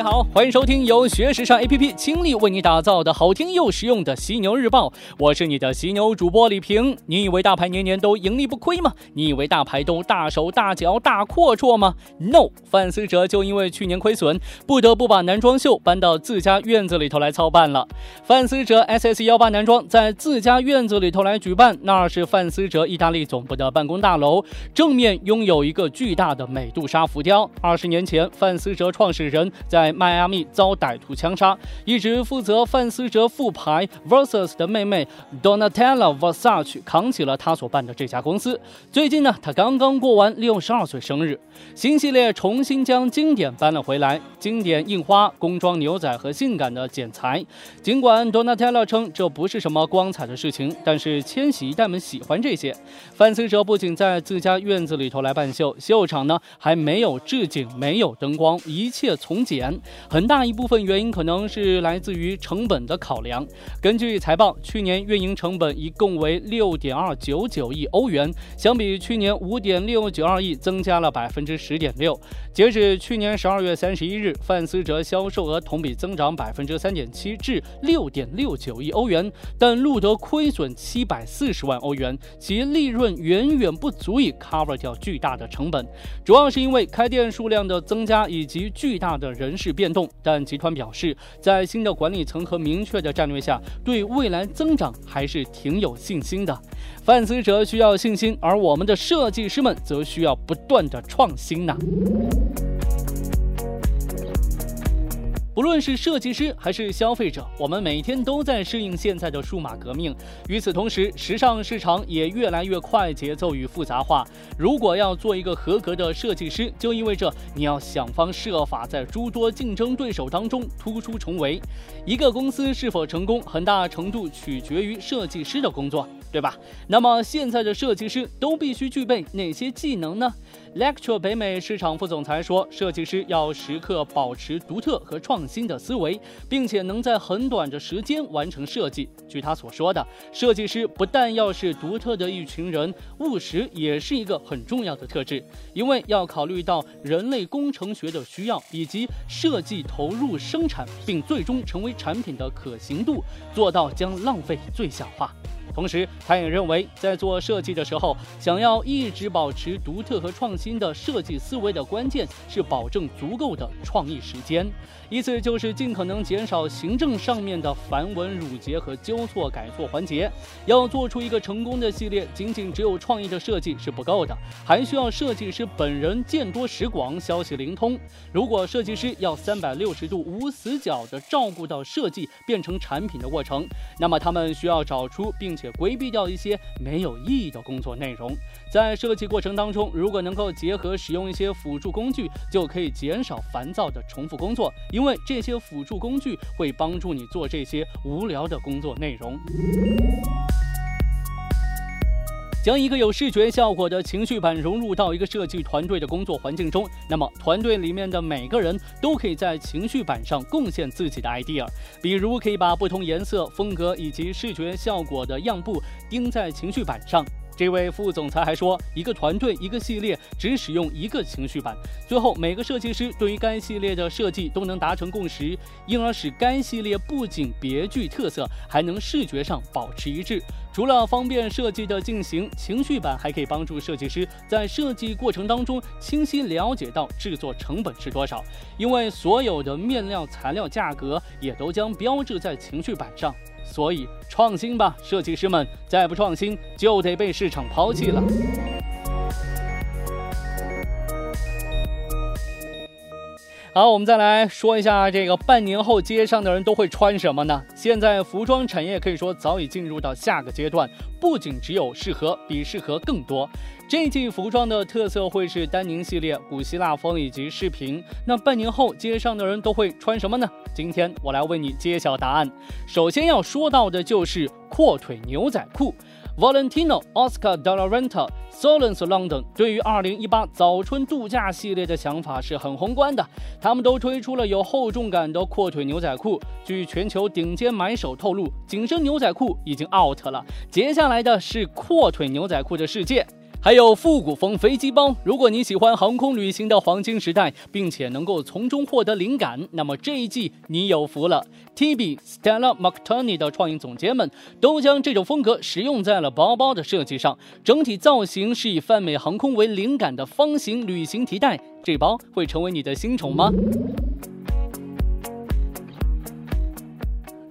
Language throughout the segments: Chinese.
你好，欢迎收听由学时尚 APP 倾力为你打造的好听又实用的犀牛日报。我是你的犀牛主播李平。你以为大牌年年都盈利不亏吗？你以为大牌都大手大脚大阔绰吗？No，范思哲就因为去年亏损，不得不把男装秀搬到自家院子里头来操办了。范思哲 SS 幺八男装在自家院子里头来举办，那是范思哲意大利总部的办公大楼，正面拥有一个巨大的美杜莎浮雕。二十年前，范思哲创始人在迈阿密遭歹徒枪杀，一直负责范思哲复牌 Versus 的妹妹 Donatella Versace 扛起了他所办的这家公司。最近呢，他刚刚过完六十二岁生日，新系列重新将经典搬了回来，经典印花、工装牛仔和性感的剪裁。尽管 Donatella 称这不是什么光彩的事情，但是千禧一代们喜欢这些。范思哲不仅在自家院子里头来办秀，秀场呢还没有置景，没有灯光，一切从简。很大一部分原因可能是来自于成本的考量。根据财报，去年运营成本一共为六点二九九亿欧元，相比去年五点六九二亿，增加了百分之十点六。截止去年十二月三十一日，范思哲销售额同比增长百分之三点七，至六点六九亿欧元，但录得亏损七百四十万欧元，其利润远远不足以 cover 掉巨大的成本，主要是因为开店数量的增加以及巨大的人。是变动，但集团表示，在新的管理层和明确的战略下，对未来增长还是挺有信心的。范思哲需要信心，而我们的设计师们则需要不断的创新呢。无论是设计师还是消费者，我们每天都在适应现在的数码革命。与此同时，时尚市场也越来越快节奏与复杂化。如果要做一个合格的设计师，就意味着你要想方设法在诸多竞争对手当中突出重围。一个公司是否成功，很大程度取决于设计师的工作。对吧？那么现在的设计师都必须具备哪些技能呢？Lecture 北美市场副总裁说，设计师要时刻保持独特和创新的思维，并且能在很短的时间完成设计。据他所说的，设计师不但要是独特的一群人，务实也是一个很重要的特质，因为要考虑到人类工程学的需要，以及设计投入生产并最终成为产品的可行度，做到将浪费最小化。同时，他也认为，在做设计的时候，想要一直保持独特和创新的设计思维的关键是保证足够的创意时间。意思就是尽可能减少行政上面的繁文缛节和纠错改错环节。要做出一个成功的系列，仅仅只有创意的设计是不够的，还需要设计师本人见多识广、消息灵通。如果设计师要三百六十度无死角地照顾到设计变成产品的过程，那么他们需要找出并且规避掉一些没有意义的工作内容。在设计过程当中，如果能够结合使用一些辅助工具，就可以减少烦躁的重复工作。因为这些辅助工具会帮助你做这些无聊的工作内容。将一个有视觉效果的情绪板融入到一个设计团队的工作环境中，那么团队里面的每个人都可以在情绪板上贡献自己的 idea。比如，可以把不同颜色、风格以及视觉效果的样布钉在情绪板上。这位副总裁还说，一个团队、一个系列只使用一个情绪板，最后每个设计师对于该系列的设计都能达成共识，因而使该系列不仅别具特色，还能视觉上保持一致。除了方便设计的进行，情绪板还可以帮助设计师在设计过程当中清晰了解到制作成本是多少，因为所有的面料材料价格也都将标志在情绪板上。所以，创新吧，设计师们！再不创新，就得被市场抛弃了。好，我们再来说一下这个半年后街上的人都会穿什么呢？现在服装产业可以说早已进入到下个阶段，不仅只有适合，比适合更多。这季服装的特色会是丹宁系列、古希腊风以及饰品。那半年后街上的人都会穿什么呢？今天我来为你揭晓答案。首先要说到的就是阔腿牛仔裤。Valentino、Oscar de la Renta、Solence London 对于2018早春度假系列的想法是很宏观的，他们都推出了有厚重感的阔腿牛仔裤。据全球顶尖买手透露，紧身牛仔裤已经 out 了，接下来的是阔腿牛仔裤的世界。还有复古风飞机包。如果你喜欢航空旅行的黄金时代，并且能够从中获得灵感，那么这一季你有福了。T B Stella McCartney 的创意总监们都将这种风格使用在了包包的设计上，整体造型是以泛美航空为灵感的方形旅行提袋。这包会成为你的新宠吗？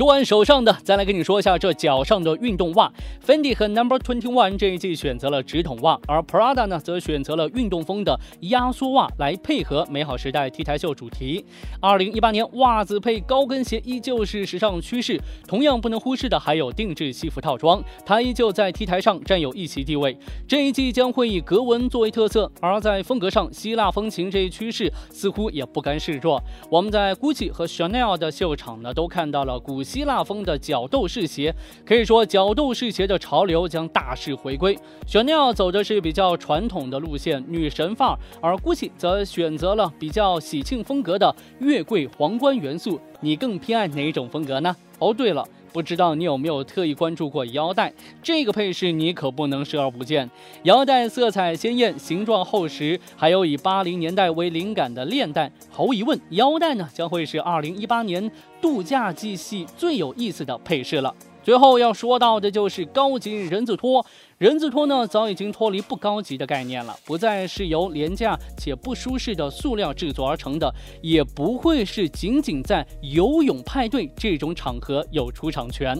说完手上的，再来跟你说一下这脚上的运动袜。Fendi 和 Number Twenty One 这一季选择了直筒袜，而 Prada 呢则选择了运动风的压缩袜来配合美好时代 T 台秀主题。二零一八年袜子配高跟鞋依旧是时尚趋势，同样不能忽视的还有定制西服套装，它依旧在 T 台上占有一席地位。这一季将会以格纹作为特色，而在风格上，希腊风情这一趋势似乎也不甘示弱。我们在 Gucci 和 Chanel 的秀场呢，都看到了古。希腊风的角斗士鞋，可以说角斗士鞋的潮流将大势回归。雪莉奥走的是比较传统的路线，女神范儿，而 Gucci 则选择了比较喜庆风格的月桂皇冠元素。你更偏爱哪种风格呢？哦，对了。不知道你有没有特意关注过腰带？这个配饰你可不能视而不见。腰带色彩鲜艳，形状厚实，还有以八零年代为灵感的链带。毫无疑问，腰带呢将会是二零一八年度假季系最有意思的配饰了。最后要说到的就是高级人字拖。人字拖呢，早已经脱离不高级的概念了，不再是由廉价且不舒适的塑料制作而成的，也不会是仅仅在游泳派对这种场合有出场权。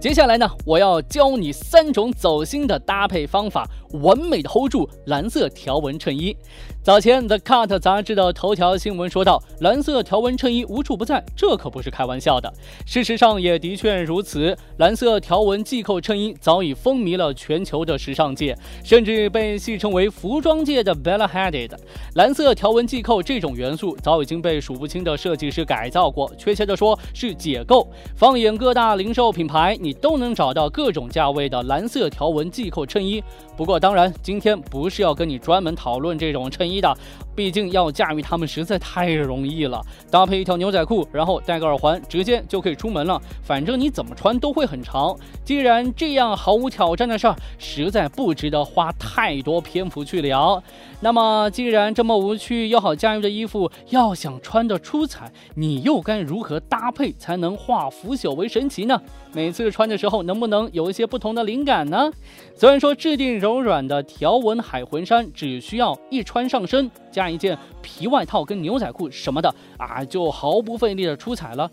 接下来呢，我要教你三种走心的搭配方法，完美的 hold 住蓝色条纹衬衣。早前，The Cut 杂志的头条新闻说道：“蓝色条纹衬衣无处不在，这可不是开玩笑的。事实上，也的确如此。蓝色条纹系扣衬衣早已风靡了全球的时尚界，甚至被戏称为服装界的 Bella Hadid。蓝色条纹系扣这种元素早已经被数不清的设计师改造过，确切的说是解构。放眼各大零售品牌，你都能找到各种价位的蓝色条纹系扣衬衣。不过，当然，今天不是要跟你专门讨论这种衬衣。”的，毕竟要驾驭它们实在太容易了。搭配一条牛仔裤，然后戴个耳环，直接就可以出门了。反正你怎么穿都会很长。既然这样毫无挑战的事儿，实在不值得花太多篇幅去聊。那么，既然这么无趣又好驾驭的衣服，要想穿得出彩，你又该如何搭配才能化腐朽为神奇呢？每次穿的时候，能不能有一些不同的灵感呢？虽然说质地柔软软的条纹海魂衫只需要一穿上身，加一件皮外套跟牛仔裤什么的啊，就毫不费力的出彩了。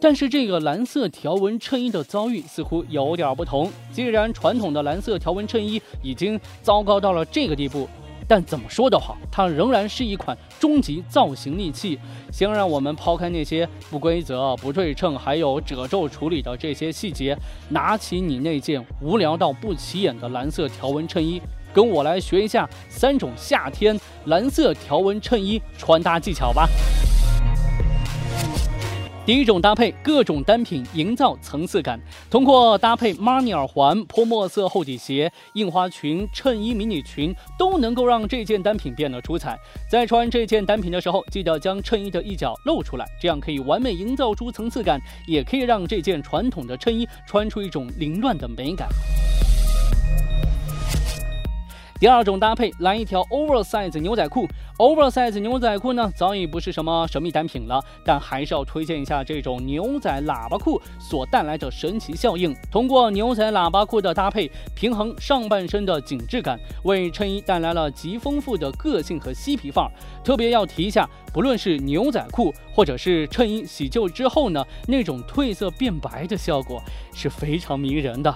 但是这个蓝色条纹衬衣的遭遇似乎有点不同。既然传统的蓝色条纹衬衣已经糟糕到了这个地步。但怎么说都好，它仍然是一款终极造型利器。先让我们抛开那些不规则、不对称，还有褶皱处理的这些细节，拿起你那件无聊到不起眼的蓝色条纹衬衣，跟我来学一下三种夏天蓝色条纹衬衣穿搭技巧吧。第一种搭配，各种单品营造层次感。通过搭配 Marni 耳环、泼墨色厚底鞋、印花裙、衬衣迷你裙，都能够让这件单品变得出彩。在穿这件单品的时候，记得将衬衣的一角露出来，这样可以完美营造出层次感，也可以让这件传统的衬衣穿出一种凌乱的美感。第二种搭配，来一条 oversize 牛仔裤。oversize 牛仔裤呢，早已不是什么神秘单品了，但还是要推荐一下这种牛仔喇叭裤所带来的神奇效应。通过牛仔喇叭裤的搭配，平衡上半身的紧致感，为衬衣带来了极丰富的个性和嬉皮范儿。特别要提一下，不论是牛仔裤或者是衬衣洗旧之后呢，那种褪色变白的效果是非常迷人的。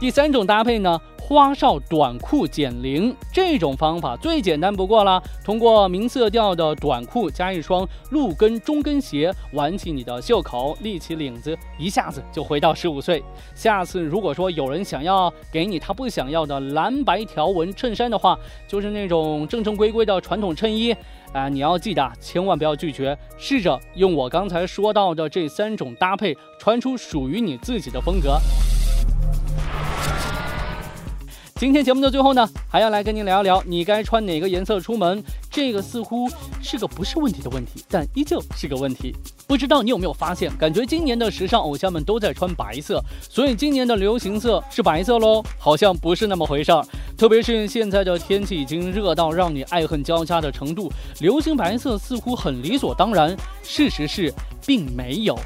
第三种搭配呢，花哨短裤减龄，这种方法最简单不过了。通过明色调的短裤加一双露跟中跟鞋，挽起你的袖口，立起领子，一下子就回到十五岁。下次如果说有人想要给你他不想要的蓝白条纹衬衫的话，就是那种正正规规的传统衬衣，啊，你要记得千万不要拒绝，试着用我刚才说到的这三种搭配，穿出属于你自己的风格。今天节目的最后呢，还要来跟您聊一聊，你该穿哪个颜色出门？这个似乎是个不是问题的问题，但依旧是个问题。不知道你有没有发现，感觉今年的时尚偶像们都在穿白色，所以今年的流行色是白色喽？好像不是那么回事儿。特别是现在的天气已经热到让你爱恨交加的程度，流行白色似乎很理所当然。事实是，并没有。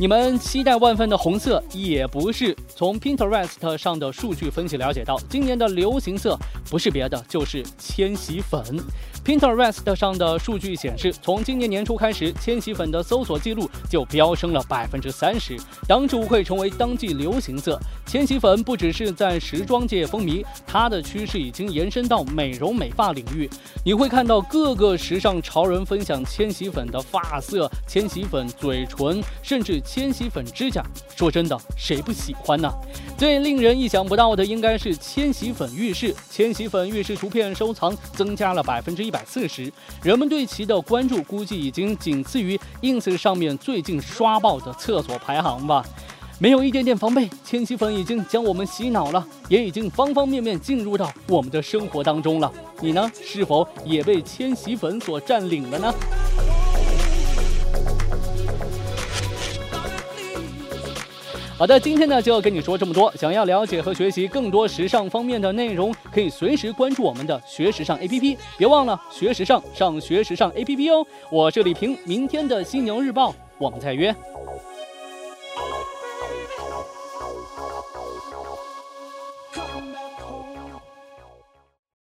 你们期待万分的红色也不是。从 Pinterest 上的数据分析了解到，今年的流行色不是别的，就是千禧粉。Pinterest 上的数据显示，从今年年初开始，千禧粉的搜索记录就飙升了百分之三十，当之无愧成为当季流行色。千禧粉不只是在时装界风靡，它的趋势已经延伸到美容美发领域。你会看到各个时尚潮人分享千禧粉的发色、千禧粉嘴唇，甚至千禧粉指甲。说真的，谁不喜欢呢？最令人意想不到的应该是千禧粉浴室，千禧粉浴室图片收藏增加了百分之一。百四十，人们对其的关注估计已经仅次于 ins 上面最近刷爆的厕所排行吧。没有一点点防备，千禧粉已经将我们洗脑了，也已经方方面面进入到我们的生活当中了。你呢？是否也被千禧粉所占领了呢？好的，今天呢就要跟你说这么多。想要了解和学习更多时尚方面的内容，可以随时关注我们的学时尚 APP。别忘了学时尚上学时尚 APP 哦。我是李平，明天的犀牛日报，我们再约。